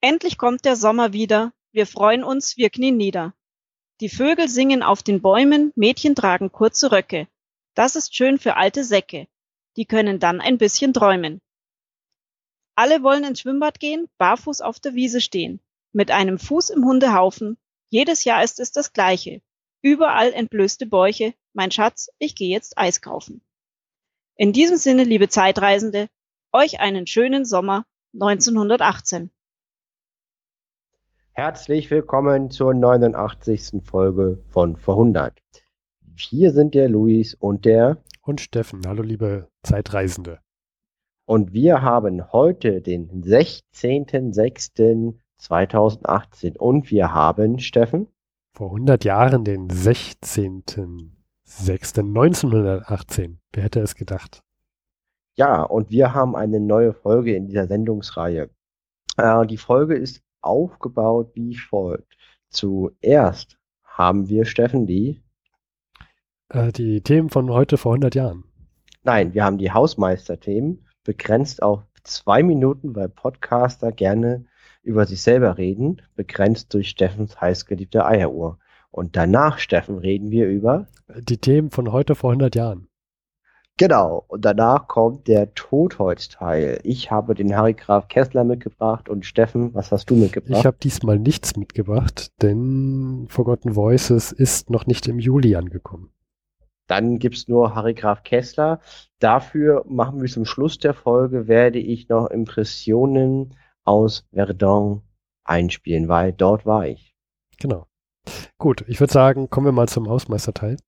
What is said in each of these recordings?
Endlich kommt der Sommer wieder, wir freuen uns, wir knien nieder. Die Vögel singen auf den Bäumen, Mädchen tragen kurze Röcke. Das ist schön für alte Säcke, die können dann ein bisschen träumen. Alle wollen ins Schwimmbad gehen, barfuß auf der Wiese stehen, mit einem Fuß im Hundehaufen. Jedes Jahr ist es das Gleiche. Überall entblößte Bäuche. Mein Schatz, ich gehe jetzt Eis kaufen. In diesem Sinne, liebe Zeitreisende, euch einen schönen Sommer 1918. Herzlich willkommen zur 89. Folge von Vorhundert. Hier sind der Luis und der und Steffen. Hallo liebe Zeitreisende. Und wir haben heute den 16.06.2018 und wir haben, Steffen? Vor 100 Jahren den 16.06.1918. Wer hätte es gedacht? Ja, und wir haben eine neue Folge in dieser Sendungsreihe. Äh, die Folge ist aufgebaut wie folgt. Zuerst haben wir, Steffen, die? Äh, die Themen von heute vor 100 Jahren. Nein, wir haben die Hausmeisterthemen begrenzt auf zwei Minuten, weil Podcaster gerne über sich selber reden, begrenzt durch Steffens heißgeliebte Eieruhr. Und danach, Steffen, reden wir über die Themen von heute vor 100 Jahren. Genau, und danach kommt der Totholz-Teil. Ich habe den Harry Graf Kessler mitgebracht und Steffen, was hast du mitgebracht? Ich habe diesmal nichts mitgebracht, denn Forgotten Voices ist noch nicht im Juli angekommen. Dann gibt's nur Harry Graf Kessler. Dafür machen wir zum Schluss der Folge, werde ich noch Impressionen aus Verdun einspielen, weil dort war ich. Genau. Gut, ich würde sagen, kommen wir mal zum Hausmeisterteil.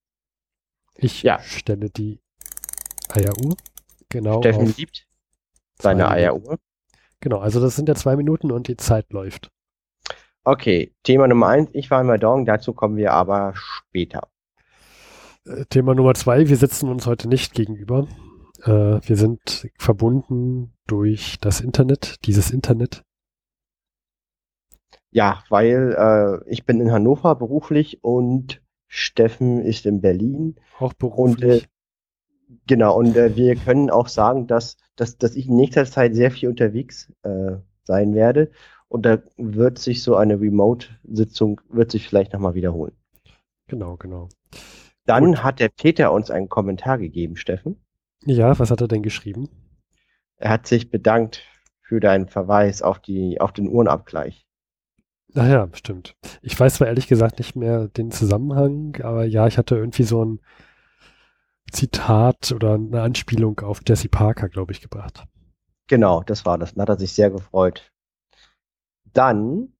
Ich ja. stelle die Eieruhr. Genau. Steffen liebt seine Eieruhr. Genau, also das sind ja zwei Minuten und die Zeit läuft. Okay, Thema Nummer eins, ich war in Verdun, dazu kommen wir aber später. Äh, Thema Nummer zwei, wir sitzen uns heute nicht gegenüber. Äh, wir sind verbunden durch das Internet, dieses Internet. Ja, weil äh, ich bin in Hannover beruflich und Steffen ist in Berlin. Auch beruflich. Und, äh, genau, und äh, wir können auch sagen, dass, dass, dass ich in nächster Zeit sehr viel unterwegs äh, sein werde. Und da wird sich so eine Remote-Sitzung, wird sich vielleicht nochmal wiederholen. Genau, genau. Dann Gut. hat der Peter uns einen Kommentar gegeben, Steffen. Ja, was hat er denn geschrieben? Er hat sich bedankt für deinen Verweis auf, die, auf den Uhrenabgleich. Ach ja, stimmt. Ich weiß zwar ehrlich gesagt nicht mehr den Zusammenhang, aber ja, ich hatte irgendwie so ein Zitat oder eine Anspielung auf Jesse Parker, glaube ich, gebracht. Genau, das war das. Dann hat er sich sehr gefreut. Dann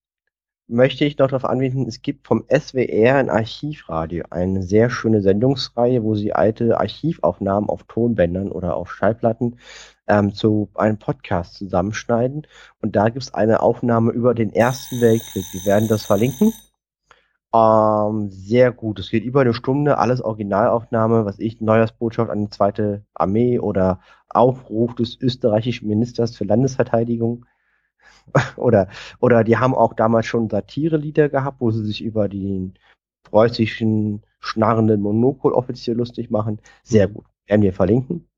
möchte ich noch darauf anwenden, es gibt vom SWR ein Archivradio, eine sehr schöne Sendungsreihe, wo sie alte Archivaufnahmen auf Tonbändern oder auf Schallplatten ähm, zu einem Podcast zusammenschneiden. Und da gibt es eine Aufnahme über den Ersten Weltkrieg. Wir werden das verlinken. Ähm, sehr gut. Es geht über eine Stunde, alles Originalaufnahme, was ich, Neujahrsbotschaft an die zweite Armee oder Aufruf des österreichischen Ministers für Landesverteidigung oder, oder die haben auch damals schon Satire-Lieder gehabt, wo sie sich über den preußischen schnarrenden Monopol offiziell lustig machen. Sehr gut. Werden wir verlinken.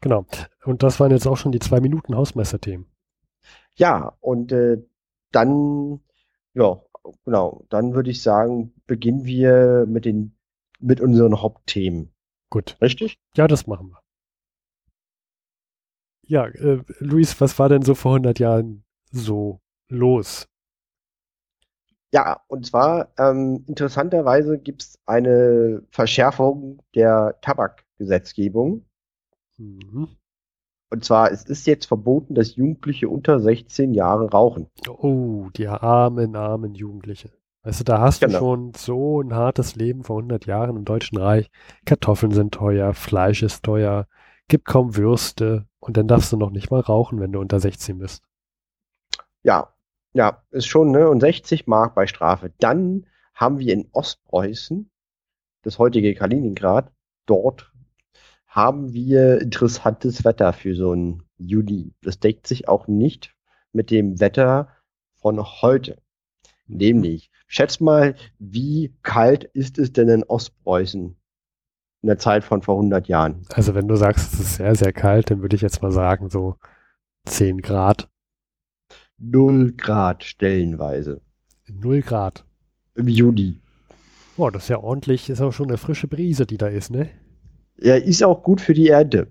Genau. Und das waren jetzt auch schon die zwei Minuten Hausmeister-Themen. Ja, und äh, dann, ja, genau, dann würde ich sagen, beginnen wir mit den, mit unseren Hauptthemen. Gut. Richtig? Ja, das machen wir. Ja, äh, Luis, was war denn so vor 100 Jahren so los? Ja, und zwar ähm, interessanterweise gibt es eine Verschärfung der Tabakgesetzgebung. Mhm. Und zwar, es ist jetzt verboten, dass Jugendliche unter 16 Jahre rauchen. Oh, die armen, armen Jugendliche. Weißt du, da hast genau. du schon so ein hartes Leben vor 100 Jahren im Deutschen Reich. Kartoffeln sind teuer, Fleisch ist teuer, gibt kaum Würste und dann darfst du noch nicht mal rauchen, wenn du unter 16 bist. Ja, ja, ist schon, ne? Und 60 Mark bei Strafe. Dann haben wir in Ostpreußen, das heutige Kaliningrad, dort haben wir interessantes Wetter für so einen Juli. Das deckt sich auch nicht mit dem Wetter von heute. Nämlich, schätz mal, wie kalt ist es denn in Ostpreußen in der Zeit von vor 100 Jahren? Also wenn du sagst, es ist sehr, sehr kalt, dann würde ich jetzt mal sagen so 10 Grad. 0 Grad stellenweise. 0 Grad. Im Juni. Boah, das ist ja ordentlich, ist auch schon eine frische Brise, die da ist, ne? Ja, ist auch gut für die Ernte.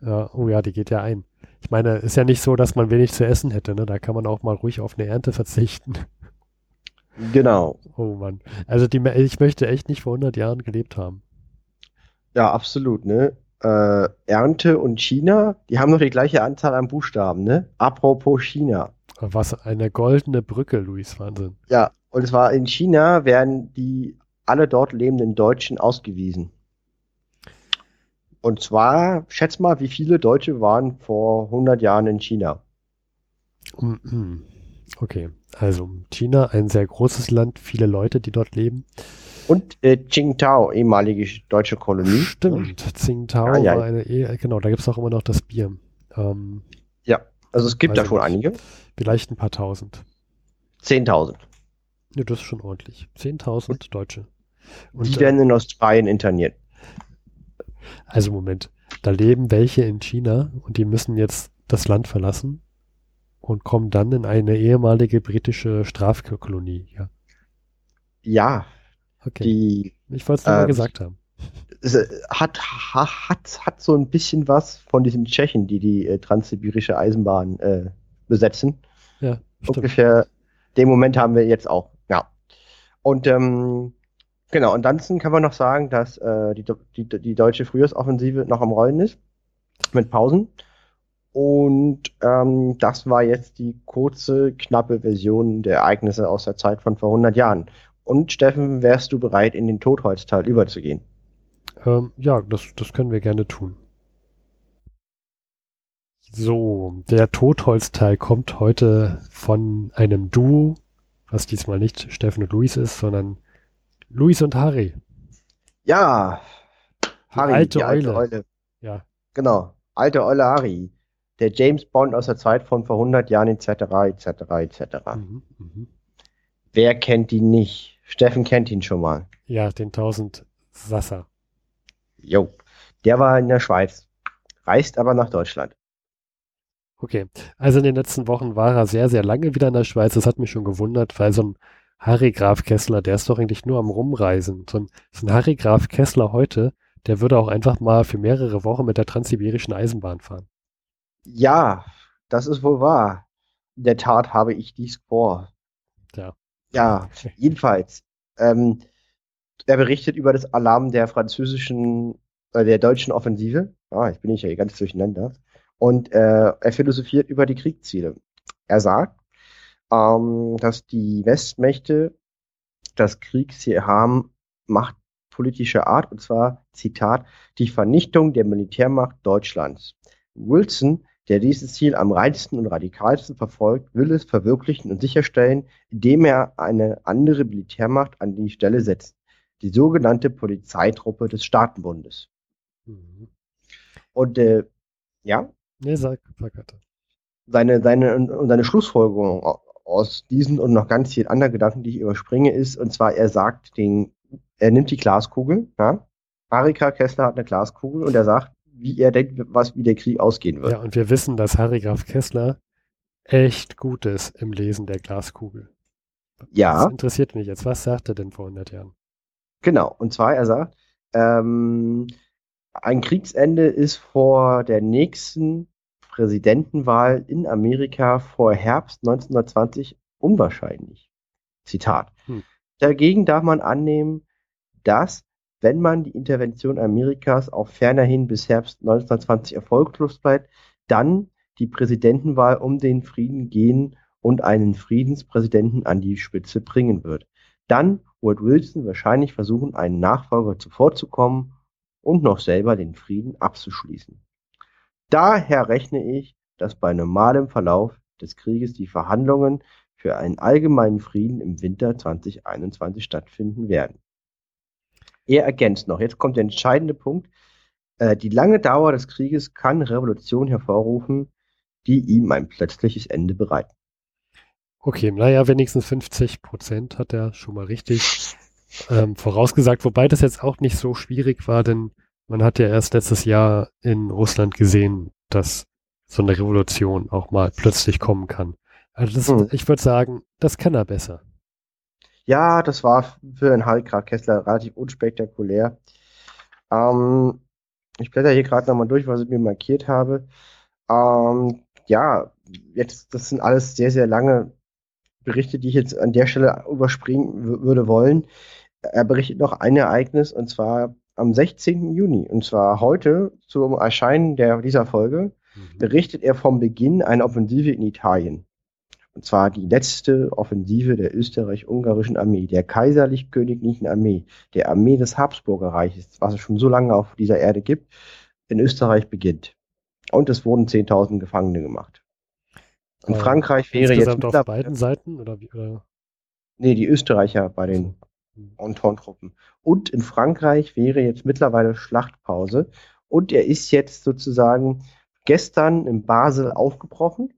Ja, oh ja, die geht ja ein. Ich meine, ist ja nicht so, dass man wenig zu essen hätte, ne? Da kann man auch mal ruhig auf eine Ernte verzichten. Genau. Oh Mann. Also die, ich möchte echt nicht vor 100 Jahren gelebt haben. Ja, absolut, ne? Äh, Ernte und China, die haben noch die gleiche Anzahl an Buchstaben, ne? Apropos China. Was eine goldene Brücke, Luis, Wahnsinn. Ja, und zwar in China werden die alle dort lebenden Deutschen ausgewiesen. Und zwar, schätz mal, wie viele Deutsche waren vor 100 Jahren in China? Okay, also China, ein sehr großes Land, viele Leute, die dort leben. Und äh, Qingdao, ehemalige deutsche Kolonie. Stimmt, Tsingtao ah, ja. war eine, eh, genau, da gibt es auch immer noch das Bier. Ähm, ja, also es gibt da schon nicht. einige. Vielleicht ein paar tausend. Zehntausend. Ja, das ist schon ordentlich. Zehntausend Deutsche. Und, die werden äh, in Australien interniert. Also Moment, da leben welche in China und die müssen jetzt das Land verlassen und kommen dann in eine ehemalige britische Strafkolonie. Ja. Ja, Okay. Die, ich wollte es nur äh, mal gesagt haben. Hat, hat, hat so ein bisschen was von diesen Tschechen, die die äh, transsibirische Eisenbahn äh, besetzen. Ja, stimmt. Ungefähr den Moment haben wir jetzt auch. Ja. Und ähm, genau, ansonsten kann man noch sagen, dass äh, die, die, die deutsche Frühjahrsoffensive noch am Rollen ist. Mit Pausen. Und ähm, das war jetzt die kurze, knappe Version der Ereignisse aus der Zeit von vor 100 Jahren. Und Steffen, wärst du bereit, in den Totholztal überzugehen? Ähm, ja, das, das können wir gerne tun. So, der Totholzteil kommt heute von einem Duo, was diesmal nicht Steffen und Luis ist, sondern Luis und Harry. Ja, Harry, alte, die alte Eule. Eule. Ja. Genau, alte Eule Harry. Der James Bond aus der Zeit von vor 100 Jahren etc. etc. etc. Mhm, mh. Wer kennt ihn nicht? Steffen kennt ihn schon mal. Ja, den 1000 Sasser. Jo, der war in der Schweiz, reist aber nach Deutschland. Okay, also in den letzten Wochen war er sehr, sehr lange wieder in der Schweiz. Das hat mich schon gewundert, weil so ein Harry Graf Kessler, der ist doch eigentlich nur am Rumreisen. So ein, so ein Harry Graf Kessler heute, der würde auch einfach mal für mehrere Wochen mit der transsibirischen Eisenbahn fahren. Ja, das ist wohl wahr. In der Tat habe ich dies vor. Ja. Ja, jedenfalls. Ähm, er berichtet über das Alarm der französischen, äh, der deutschen Offensive. Ah, ich bin nicht ja ganz durcheinander. Und äh, er philosophiert über die Kriegsziele. Er sagt, ähm, dass die Westmächte das Kriegsziel haben, Macht politischer Art, und zwar, Zitat, die Vernichtung der Militärmacht Deutschlands. Wilson der dieses Ziel am reinsten und radikalsten verfolgt, will es verwirklichen und sicherstellen, indem er eine andere Militärmacht an die Stelle setzt, die sogenannte Polizeitruppe des Staatenbundes. Mhm. Und äh, ja? Nee, sag, sag Seine, seine, und seine Schlussfolgerung aus diesen und noch ganz vielen anderen Gedanken, die ich überspringe, ist, und zwar, er sagt den, er nimmt die Glaskugel, ja? Arika Kessler hat eine Glaskugel und er sagt, wie er denkt, was, wie der Krieg ausgehen wird. Ja, und wir wissen, dass Harry Graf Kessler echt gut ist im Lesen der Glaskugel. Ja. Das interessiert mich jetzt. Was sagt er denn vor 100 Jahren? Genau. Und zwar, er sagt, ähm, ein Kriegsende ist vor der nächsten Präsidentenwahl in Amerika vor Herbst 1920 unwahrscheinlich. Zitat. Hm. Dagegen darf man annehmen, dass wenn man die Intervention Amerikas auch fernerhin bis Herbst 1920 erfolglos bleibt, dann die Präsidentenwahl um den Frieden gehen und einen Friedenspräsidenten an die Spitze bringen wird. Dann wird Wilson wahrscheinlich versuchen, einen Nachfolger zuvorzukommen und noch selber den Frieden abzuschließen. Daher rechne ich, dass bei normalem Verlauf des Krieges die Verhandlungen für einen allgemeinen Frieden im Winter 2021 stattfinden werden. Er ergänzt noch, jetzt kommt der entscheidende Punkt. Äh, die lange Dauer des Krieges kann Revolution hervorrufen, die ihm ein plötzliches Ende bereiten. Okay, naja, wenigstens 50 Prozent hat er schon mal richtig ähm, vorausgesagt, wobei das jetzt auch nicht so schwierig war, denn man hat ja erst letztes Jahr in Russland gesehen, dass so eine Revolution auch mal plötzlich kommen kann. Also das, hm. ich würde sagen, das kann er besser. Ja, das war für den Harry Kessler relativ unspektakulär. Ähm, ich blätter hier gerade nochmal durch, was ich mir markiert habe. Ähm, ja, jetzt, das sind alles sehr, sehr lange Berichte, die ich jetzt an der Stelle überspringen würde wollen. Er berichtet noch ein Ereignis und zwar am 16. Juni. Und zwar heute zum Erscheinen der, dieser Folge mhm. berichtet er vom Beginn einer Offensive in Italien. Und zwar die letzte Offensive der österreich-ungarischen Armee, der kaiserlich-königlichen Armee, der Armee des Habsburgerreiches, was es schon so lange auf dieser Erde gibt, in Österreich beginnt. Und es wurden 10.000 Gefangene gemacht. In äh, Frankreich wäre jetzt auf beiden Seiten oder wie? Oder? Nee, die Österreicher bei den. Entente-Truppen. Und in Frankreich wäre jetzt mittlerweile Schlachtpause. Und er ist jetzt sozusagen gestern in Basel aufgebrochen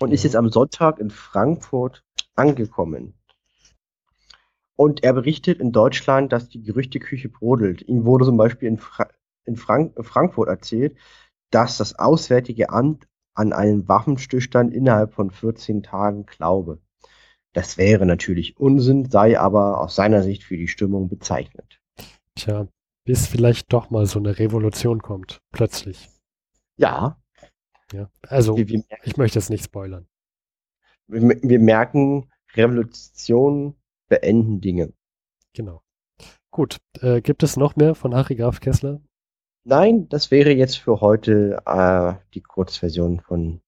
und ist jetzt am Sonntag in Frankfurt angekommen. Und er berichtet in Deutschland, dass die Gerüchteküche brodelt. Ihm wurde zum Beispiel in, Fra in Frank Frankfurt erzählt, dass das Auswärtige Amt an einen Waffenstillstand innerhalb von 14 Tagen glaube. Das wäre natürlich Unsinn, sei aber aus seiner Sicht für die Stimmung bezeichnet. Tja, bis vielleicht doch mal so eine Revolution kommt, plötzlich. Ja, ja, also wir, wir ich möchte es nicht spoilern. Wir, wir merken, Revolution beenden Dinge. Genau. Gut, äh, gibt es noch mehr von Harry Graf Kessler? Nein, das wäre jetzt für heute äh, die Kurzversion von,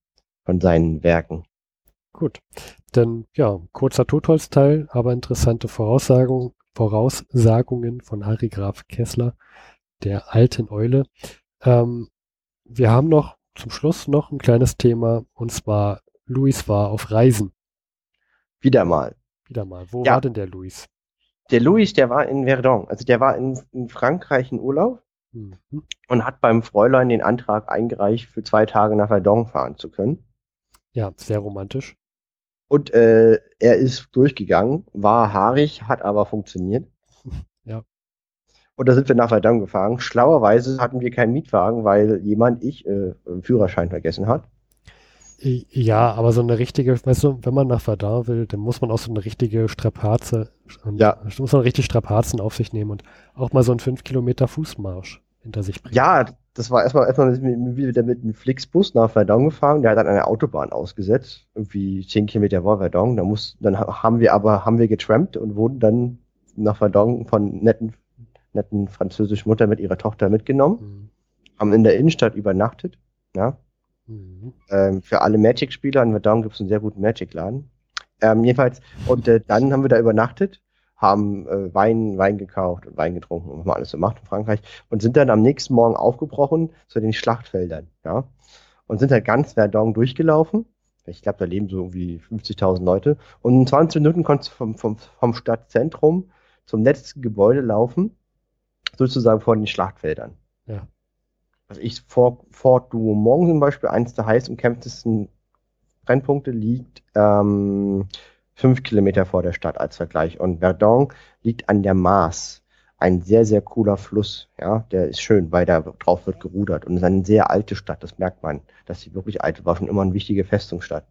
von seinen Werken. Gut, denn ja, kurzer Totholzteil, aber interessante Voraussagung, Voraussagungen von Harry Graf Kessler, der alten Eule. Ähm, wir haben noch zum Schluss noch ein kleines Thema und zwar Luis war auf Reisen. Wieder mal. Wieder mal. Wo ja. war denn der Luis? Der Luis, der war in Verdun. Also der war in, in Frankreich in Urlaub mhm. und hat beim Fräulein den Antrag eingereicht, für zwei Tage nach Verdun fahren zu können. Ja, sehr romantisch. Und äh, er ist durchgegangen, war haarig, hat aber funktioniert. Ja. Und da sind wir nach Verdun gefahren. Schlauerweise hatten wir keinen Mietwagen, weil jemand, ich, äh, Führerschein vergessen hat. Ja, aber so eine richtige, weißt du, wenn man nach Verdun will, dann muss man auch so eine richtige Strapaze, ja. muss man richtig Strapazen auf sich nehmen und auch mal so einen 5 Kilometer Fußmarsch hinter sich bringen. Ja, das war erstmal erstmal wieder mit einem Flixbus nach Verdun gefahren, der hat dann eine Autobahn ausgesetzt, irgendwie 10 Kilometer vor Verdun. Da muss, dann haben wir aber, haben wir getrampt und wurden dann nach Verdun von netten netten französischen Mutter mit ihrer Tochter mitgenommen, mhm. haben in der Innenstadt übernachtet. Ja. Mhm. Ähm, für alle Magic-Spieler in Verdun gibt es einen sehr guten Magic-Laden. Ähm, jedenfalls, und äh, dann haben wir da übernachtet, haben äh, Wein, Wein gekauft und Wein getrunken und was man alles so macht in Frankreich und sind dann am nächsten Morgen aufgebrochen zu den Schlachtfeldern, ja. Und sind halt ganz Verdun durchgelaufen. Ich glaube, da leben so irgendwie 50.000 Leute. Und in 20 Minuten konntest du vom, vom, vom Stadtzentrum zum letzten Gebäude laufen sozusagen vor den Schlachtfeldern. Ja. Also ich vor Fort Douaumont zum Beispiel, eins der heiß umkämpftesten Brennpunkte, liegt ähm, fünf Kilometer vor der Stadt als Vergleich. Und Verdun liegt an der Maas. Ein sehr, sehr cooler Fluss, ja, der ist schön, weil da drauf wird gerudert. Und es ist eine sehr alte Stadt, das merkt man, dass sie wirklich alt war, schon immer eine wichtige Festungsstadt.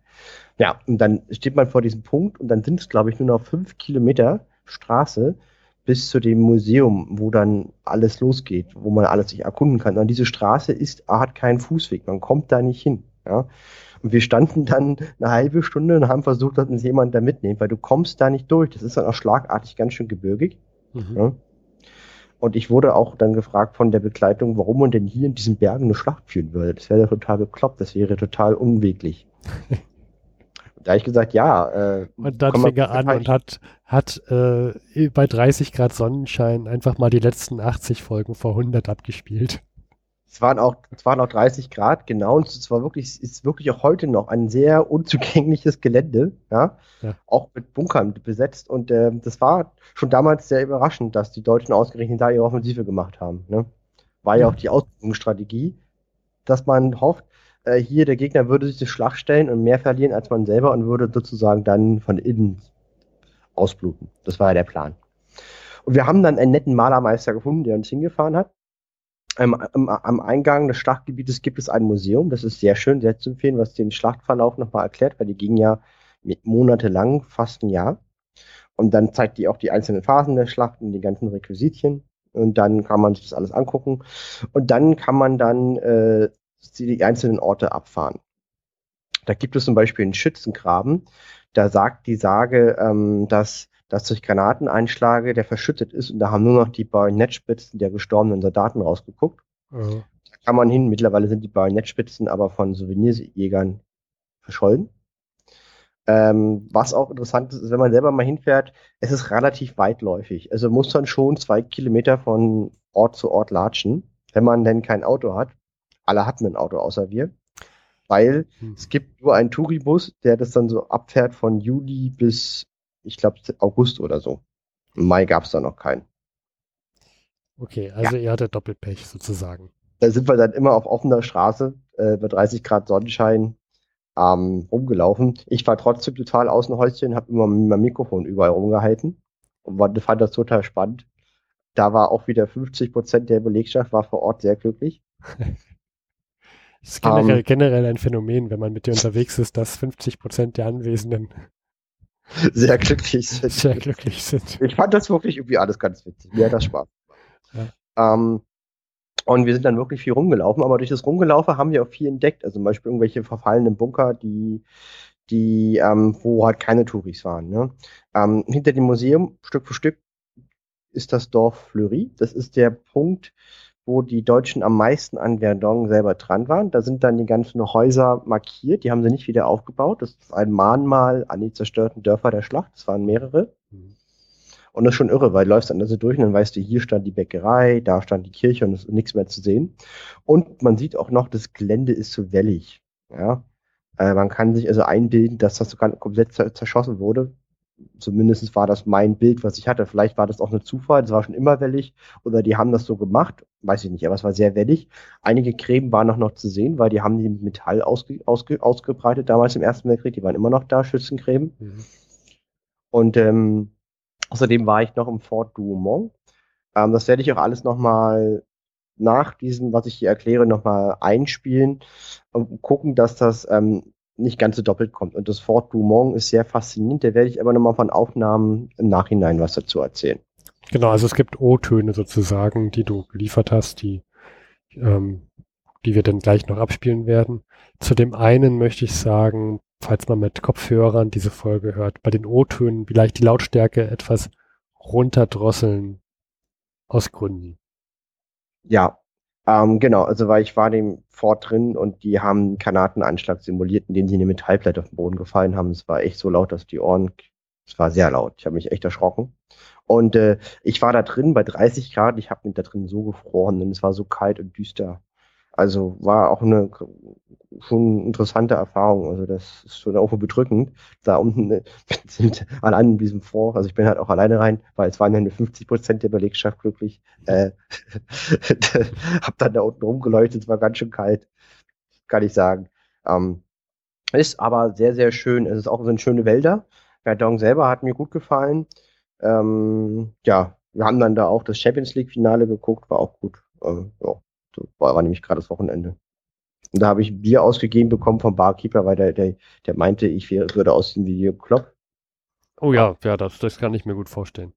Ja, und dann steht man vor diesem Punkt und dann sind es, glaube ich, nur noch fünf Kilometer Straße bis zu dem Museum, wo dann alles losgeht, wo man alles sich erkunden kann. Und diese Straße ist, hat keinen Fußweg, man kommt da nicht hin. Ja? Und wir standen dann eine halbe Stunde und haben versucht, dass uns jemand da mitnimmt, weil du kommst da nicht durch. Das ist dann auch schlagartig ganz schön gebirgig. Mhm. Ja? Und ich wurde auch dann gefragt von der Begleitung, warum man denn hier in diesen Bergen eine Schlacht führen würde. Das wäre total bekloppt, das wäre total unweglich. Da habe ich gesagt, ja. Äh, und dann fing er an und hat, hat äh, bei 30 Grad Sonnenschein einfach mal die letzten 80 Folgen vor 100 abgespielt. Es waren auch, es waren auch 30 Grad, genau. Und es war wirklich, es ist wirklich auch heute noch ein sehr unzugängliches Gelände, ja. ja. Auch mit Bunkern besetzt. Und äh, das war schon damals sehr überraschend, dass die Deutschen ausgerechnet da ihre Offensive gemacht haben. Ne? War ja, ja auch die Ausbildungsstrategie, dass man hofft, äh, hier der Gegner würde sich die Schlacht stellen und mehr verlieren als man selber und würde sozusagen dann von innen ausbluten. Das war ja der Plan. Und wir haben dann einen netten Malermeister gefunden, der uns hingefahren hat. Ähm, am, am, Eingang des Schlachtgebietes gibt es ein Museum. Das ist sehr schön, sehr zu empfehlen, was den Schlachtverlauf nochmal erklärt, weil die ging ja monatelang, fast ein Jahr. Und dann zeigt die auch die einzelnen Phasen der Schlacht und die ganzen Requisitien. Und dann kann man sich das alles angucken. Und dann kann man dann äh, die einzelnen Orte abfahren. Da gibt es zum Beispiel einen Schützengraben. Da sagt die Sage, ähm, dass, dass durch Granateneinschläge der verschüttet ist und da haben nur noch die Bajonettspitzen der gestorbenen Soldaten rausgeguckt. Mhm. Da kann man hin. Mittlerweile sind die Bajonettspitzen aber von Souvenirjägern verschollen. Ähm, was auch interessant ist, ist, wenn man selber mal hinfährt, es ist relativ weitläufig. Also muss man schon zwei Kilometer von Ort zu Ort latschen, wenn man denn kein Auto hat. Alle hatten ein Auto außer wir. Weil hm. es gibt nur einen Touribus, der das dann so abfährt von Juli bis, ich glaube, August oder so. Im Mai gab es da noch keinen. Okay, also ja. ihr hattet Doppelpech sozusagen. Da sind wir dann immer auf offener Straße äh, bei 30 Grad Sonnenschein ähm, rumgelaufen. Ich war trotzdem total Außenhäuschen, habe immer mein Mikrofon überall rumgehalten und fand das total spannend. Da war auch wieder 50 Prozent der Belegschaft war vor Ort sehr glücklich. Das ist generell, um, ähm. generell ein Phänomen, wenn man mit dir unterwegs ist, dass 50 Prozent der Anwesenden sehr glücklich sind. Sehr glücklich sind. Ich fand das wirklich irgendwie alles ganz witzig. Mir hat das Spaß. Ja. Ähm, und wir sind dann wirklich viel rumgelaufen, aber durch das Rumgelaufen haben wir auch viel entdeckt. Also zum Beispiel irgendwelche verfallenen Bunker, die, die, ähm, wo halt keine Touris waren. Ne? Ähm, hinter dem Museum, Stück für Stück, ist das Dorf Fleury. Das ist der Punkt, wo die Deutschen am meisten an Verdun selber dran waren. Da sind dann die ganzen Häuser markiert, die haben sie nicht wieder aufgebaut. Das ist ein Mahnmal an die zerstörten Dörfer der Schlacht. Das waren mehrere. Mhm. Und das ist schon irre, weil du läufst dann also durch und dann weißt du, hier stand die Bäckerei, da stand die Kirche und es ist nichts mehr zu sehen. Und man sieht auch noch, das Gelände ist so wellig. Ja. Äh, man kann sich also einbilden, dass das sogar komplett zerschossen wurde. Zumindest war das mein Bild, was ich hatte. Vielleicht war das auch ein Zufall, das war schon immer wellig. Oder die haben das so gemacht, weiß ich nicht, aber es war sehr wellig. Einige Gräben waren noch, noch zu sehen, weil die haben die mit Metall ausge, ausge, ausgebreitet damals im Ersten Weltkrieg. Die waren immer noch da, Schützengräben. Mhm. Und ähm, Außerdem war ich noch im Fort Douaumont. Ähm, das werde ich auch alles nochmal nach diesem, was ich hier erkläre, nochmal einspielen und gucken, dass das ähm, nicht ganz so doppelt kommt. Und das Fort Douaumont ist sehr faszinierend. Da werde ich aber nochmal von Aufnahmen im Nachhinein was dazu erzählen. Genau, also es gibt O-Töne sozusagen, die du geliefert hast, die, ähm, die wir dann gleich noch abspielen werden. Zu dem einen möchte ich sagen, falls man mit Kopfhörern diese Folge hört, bei den O-Tönen vielleicht die Lautstärke etwas runterdrosseln aus Gründen. Ja, ähm, genau, also weil ich war dem Fort drin und die haben einen Granatenanschlag simuliert, indem sie eine Metallplatte auf den Boden gefallen haben. Es war echt so laut, dass die Ohren, es war sehr laut. Ich habe mich echt erschrocken. Und äh, ich war da drin bei 30 Grad, ich habe mich da drin so gefroren und es war so kalt und düster. Also war auch eine schon interessante Erfahrung. Also das ist schon irgendwo bedrückend. Da unten äh, sind allein in diesem Fonds, also ich bin halt auch alleine rein, weil es waren ja nur 50 Prozent der Belegschaft glücklich. Äh, hab dann da unten rumgeleuchtet, es war ganz schön kalt, kann ich sagen. Ähm, ist aber sehr, sehr schön. Es ist auch so schöne Wälder. Verdun selber hat mir gut gefallen. Ähm, ja, wir haben dann da auch das Champions League Finale geguckt, war auch gut. Ähm, ja war, war nämlich gerade das Wochenende. Und da habe ich Bier ausgegeben bekommen vom Barkeeper, weil der, der, der meinte, ich wäre, würde aussehen wie Jürgen Klopp. Oh ja, ja, das, das kann ich mir gut vorstehen.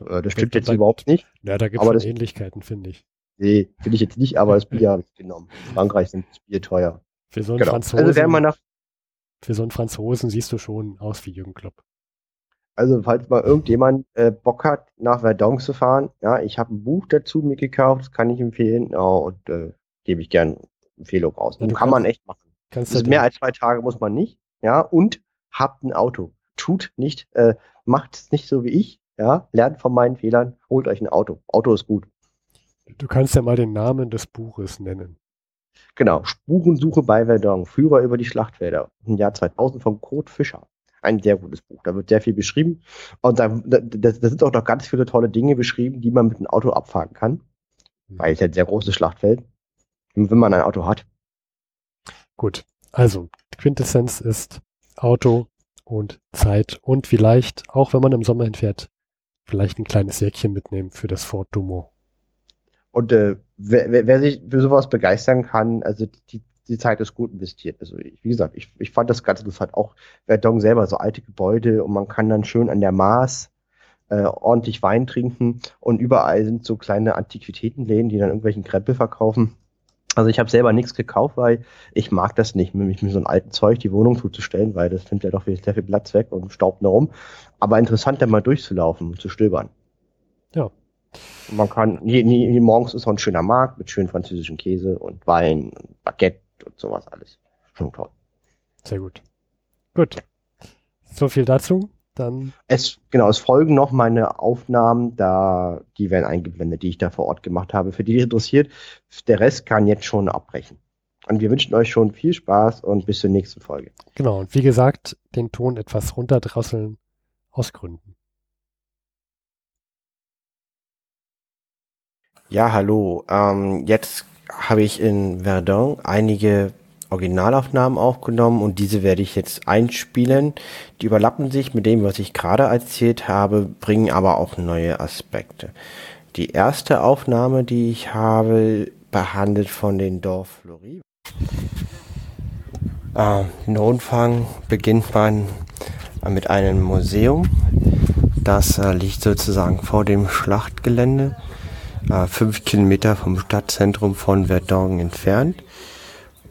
Äh, das stimmt jetzt überhaupt nicht. Ja, da gibt es Ähnlichkeiten, finde ich. Nee, finde ich jetzt nicht, aber das Bier habe ich genommen. In Frankreich sind das Bier teuer. Für so einen genau. Franzosen. Also wenn man nach für so einen Franzosen siehst du schon aus wie Jürgen Klopp. Also falls mal irgendjemand äh, Bock hat, nach Verdun zu fahren, ja, ich habe ein Buch dazu mir gekauft, das kann ich empfehlen ja, und äh, gebe ich gern Empfehlung raus. Ja, kann kannst, man echt machen. Kannst also mehr als zwei Tage muss man nicht, ja, und habt ein Auto. Tut nicht, äh, macht es nicht so wie ich, ja, lernt von meinen Fehlern, holt euch ein Auto. Auto ist gut. Du kannst ja mal den Namen des Buches nennen. Genau, Spurensuche bei Verdun, Führer über die Schlachtfelder, im Jahr 2000 von Kurt Fischer ein sehr gutes Buch. Da wird sehr viel beschrieben. Und da, da, da sind auch noch ganz viele tolle Dinge beschrieben, die man mit einem Auto abfahren kann. Mhm. Weil es ja ein sehr großes Schlachtfeld. Wenn man ein Auto hat. Gut. Also, Quintessenz ist Auto und Zeit und vielleicht, auch wenn man im Sommer hinfährt, vielleicht ein kleines Säckchen mitnehmen für das Ford Dumo. Und äh, wer, wer sich für sowas begeistern kann, also die, die Zeit ist gut investiert. Also ich, wie gesagt, ich, ich fand das Ganze interessant. Auch Verdun selber, so alte Gebäude und man kann dann schön an der Maas äh, ordentlich Wein trinken und überall sind so kleine Antiquitätenläden, die dann irgendwelchen Krempel verkaufen. Also ich habe selber nichts gekauft, weil ich mag das nicht, mich mit so einem alten Zeug die Wohnung zuzustellen, weil das nimmt ja doch sehr viel Platz weg und staubt nur rum. Aber interessant, da mal durchzulaufen und zu stöbern. Ja. Und man kann, je, je, morgens ist so ein schöner Markt mit schönen französischen Käse und Wein und Baguette und sowas alles. Schon toll. Sehr gut. Gut. So viel dazu. Dann. Es, genau, es folgen noch meine Aufnahmen, da, die werden eingeblendet, die ich da vor Ort gemacht habe. Für die, die interessiert, der Rest kann jetzt schon abbrechen. Und wir wünschen euch schon viel Spaß und bis zur nächsten Folge. Genau, und wie gesagt, den Ton etwas runterdrosseln aus Gründen. Ja, hallo. Ähm, jetzt habe ich in Verdun einige Originalaufnahmen aufgenommen und diese werde ich jetzt einspielen. Die überlappen sich mit dem, was ich gerade erzählt habe, bringen aber auch neue Aspekte. Die erste Aufnahme, die ich habe, behandelt von den Dorf Flori. Äh, in Anfang beginnt man mit einem Museum. Das äh, liegt sozusagen vor dem Schlachtgelände äh, fünf Kilometer vom Stadtzentrum von Verdun entfernt.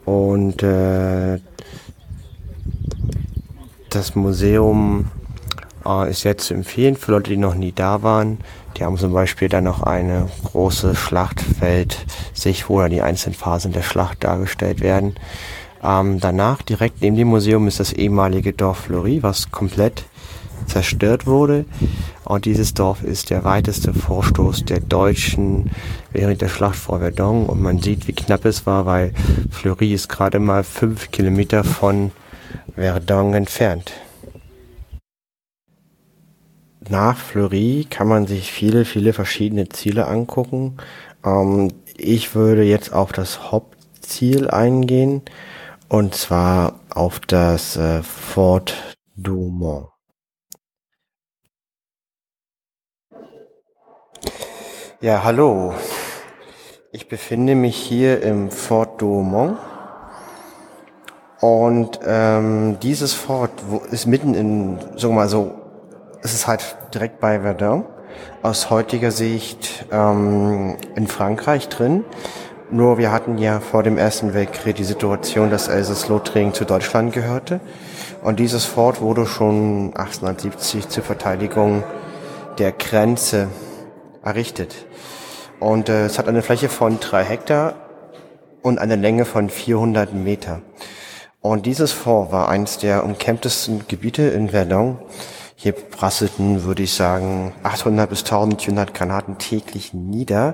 Und äh, das Museum äh, ist jetzt zu empfehlen für Leute, die noch nie da waren. Die haben zum Beispiel dann noch eine große Schlachtfeld sich, wo dann die einzelnen Phasen der Schlacht dargestellt werden. Ähm, danach, direkt neben dem Museum, ist das ehemalige Dorf Fleury, was komplett zerstört wurde. Und dieses Dorf ist der weiteste Vorstoß der Deutschen während der Schlacht vor Verdun. Und man sieht, wie knapp es war, weil Fleury ist gerade mal fünf Kilometer von Verdun entfernt. Nach Fleury kann man sich viele, viele verschiedene Ziele angucken. Ähm, ich würde jetzt auf das Hauptziel eingehen, und zwar auf das äh, Fort Dumont. Ja, hallo. Ich befinde mich hier im Fort Douaumont. Und ähm, dieses Fort ist mitten in, sagen wir mal so, es ist halt direkt bei Verdun, aus heutiger Sicht ähm, in Frankreich drin. Nur wir hatten ja vor dem Ersten Weltkrieg die Situation, dass Elsass-Lothringen zu Deutschland gehörte. Und dieses Fort wurde schon 1870 zur Verteidigung der Grenze errichtet. Und äh, es hat eine Fläche von drei Hektar und eine Länge von 400 Meter. Und dieses Fort war eines der umkämpftesten Gebiete in Verdun. Hier prasselten, würde ich sagen, 800 bis 1400 Granaten täglich nieder.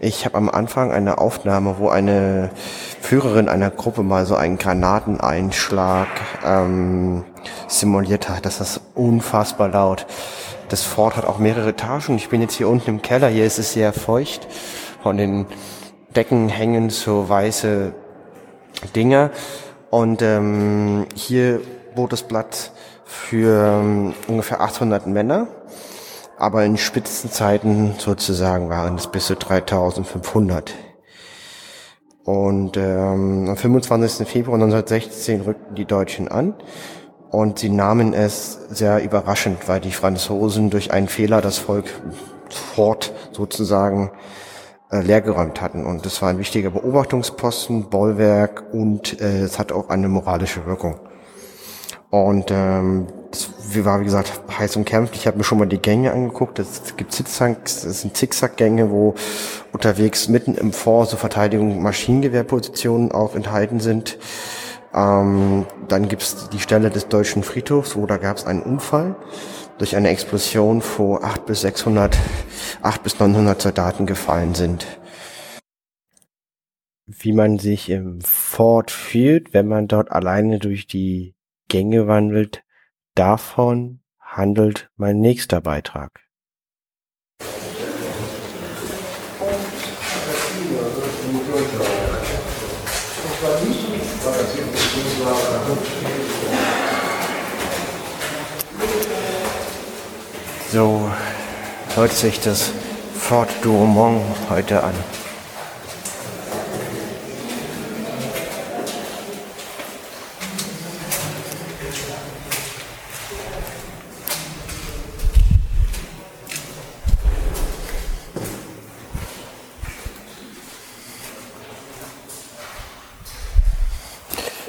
Ich habe am Anfang eine Aufnahme, wo eine Führerin einer Gruppe mal so einen Granateneinschlag ähm, simuliert hat. Das ist unfassbar laut. Das Fort hat auch mehrere Etagen. Ich bin jetzt hier unten im Keller. Hier ist es sehr feucht. Von den Decken hängen so weiße Dinger. Und ähm, hier bot es Blatt für ähm, ungefähr 800 Männer. Aber in Spitzenzeiten sozusagen waren es bis zu 3500. Und ähm, am 25. Februar 1916 rückten die Deutschen an. Und sie nahmen es sehr überraschend, weil die Franzosen durch einen Fehler das Volk fort sozusagen äh, leergeräumt hatten. Und das war ein wichtiger Beobachtungsposten, Bollwerk und äh, es hat auch eine moralische Wirkung. Und ähm, das war, wie gesagt, heiß umkämpft. Ich habe mir schon mal die Gänge angeguckt. Es gibt Zickzacks, das sind Zickzackgänge, wo unterwegs mitten im Fort so Verteidigung Maschinengewehrpositionen auch enthalten sind. Ähm, dann gibt es die Stelle des deutschen Friedhofs, wo da gab es einen Unfall durch eine Explosion, wo 8 bis 600, 8 bis 900 Soldaten gefallen sind. Wie man sich im Fort fühlt, wenn man dort alleine durch die Gänge wandelt, davon handelt mein nächster Beitrag. So hört sich das Fort Douaumont heute an.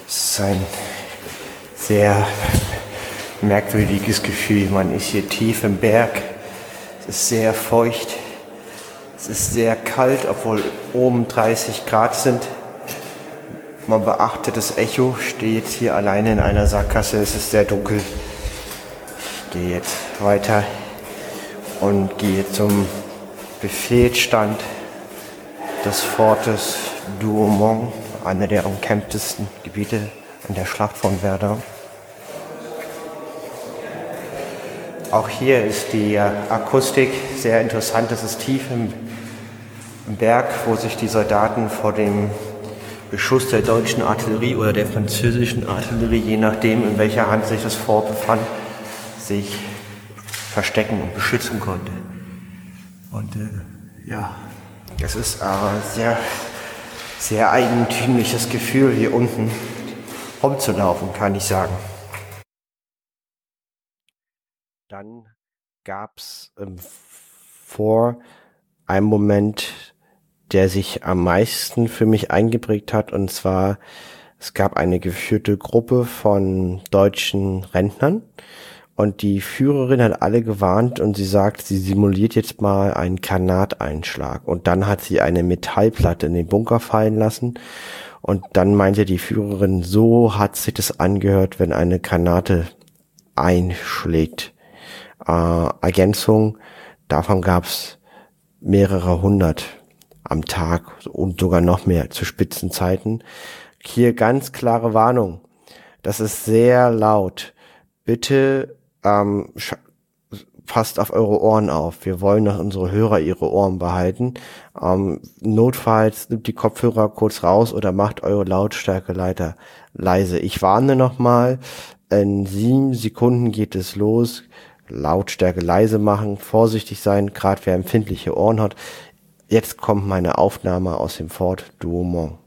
Sein sehr merkwürdiges Gefühl. Man ist hier tief im Berg. Es ist sehr feucht. Es ist sehr kalt, obwohl oben 30 Grad sind. Man beachtet das Echo, stehe jetzt hier alleine in einer Sackgasse. Es ist sehr dunkel. Ich gehe jetzt weiter und gehe zum Befehlsstand des Fortes Douaumont, einer der umkämpftesten Gebiete in der Schlacht von Verdun. Auch hier ist die Akustik sehr interessant. Es ist tief im, Berg, wo sich die Soldaten vor dem Beschuss der deutschen Artillerie oder der französischen Artillerie, je nachdem in welcher Hand sich das Fort befand, sich verstecken und beschützen konnte. Und äh, ja, es ist ein sehr, sehr eigentümliches Gefühl, hier unten rumzulaufen, kann ich sagen. Dann gab es ähm, vor einem Moment, der sich am meisten für mich eingeprägt hat, und zwar es gab eine geführte Gruppe von deutschen Rentnern und die Führerin hat alle gewarnt und sie sagt, sie simuliert jetzt mal einen Granateinschlag. Und dann hat sie eine Metallplatte in den Bunker fallen lassen und dann meinte die Führerin, so hat sich das angehört, wenn eine Granate einschlägt äh, Ergänzung. Davon gab es mehrere hundert am Tag und sogar noch mehr zu Spitzenzeiten. Hier ganz klare Warnung. Das ist sehr laut. Bitte ähm, passt auf eure Ohren auf. Wir wollen, dass unsere Hörer ihre Ohren behalten. Ähm, notfalls nimmt die Kopfhörer kurz raus oder macht eure Lautstärke leider leise. Ich warne nochmal. In sieben Sekunden geht es los. Lautstärke leise machen, vorsichtig sein, gerade wer empfindliche Ohren hat. Jetzt kommt meine Aufnahme aus dem Fort Douaumont.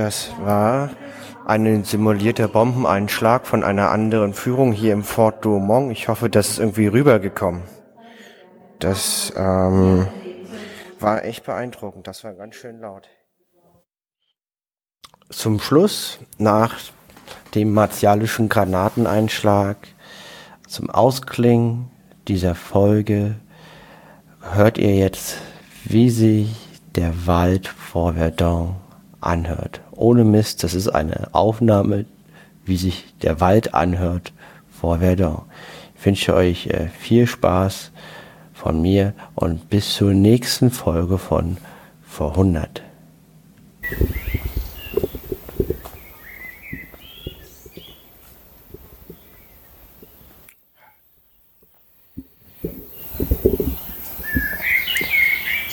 Das war ein simulierter Bombeneinschlag von einer anderen Führung hier im Fort Douaumont. Ich hoffe, das ist irgendwie rübergekommen. Das ähm, war echt beeindruckend. Das war ganz schön laut. Zum Schluss, nach dem martialischen Granateneinschlag, zum Ausklingen dieser Folge, hört ihr jetzt, wie sich der Wald vor Verdun anhört. Ohne Mist, das ist eine Aufnahme, wie sich der Wald anhört vor Verdun. Ich wünsche euch äh, viel Spaß von mir und bis zur nächsten Folge von Vor 100.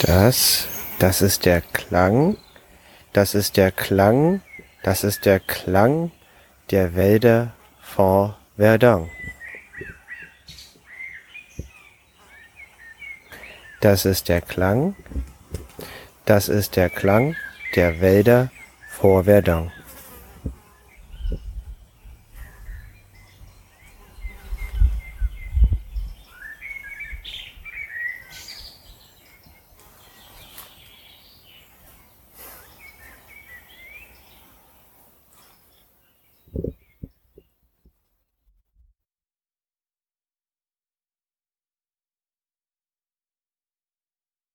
Das, das ist der Klang das ist der Klang, das ist der Klang der Wälder von Verdun. Das ist der Klang, das ist der Klang der Wälder vor Verdun.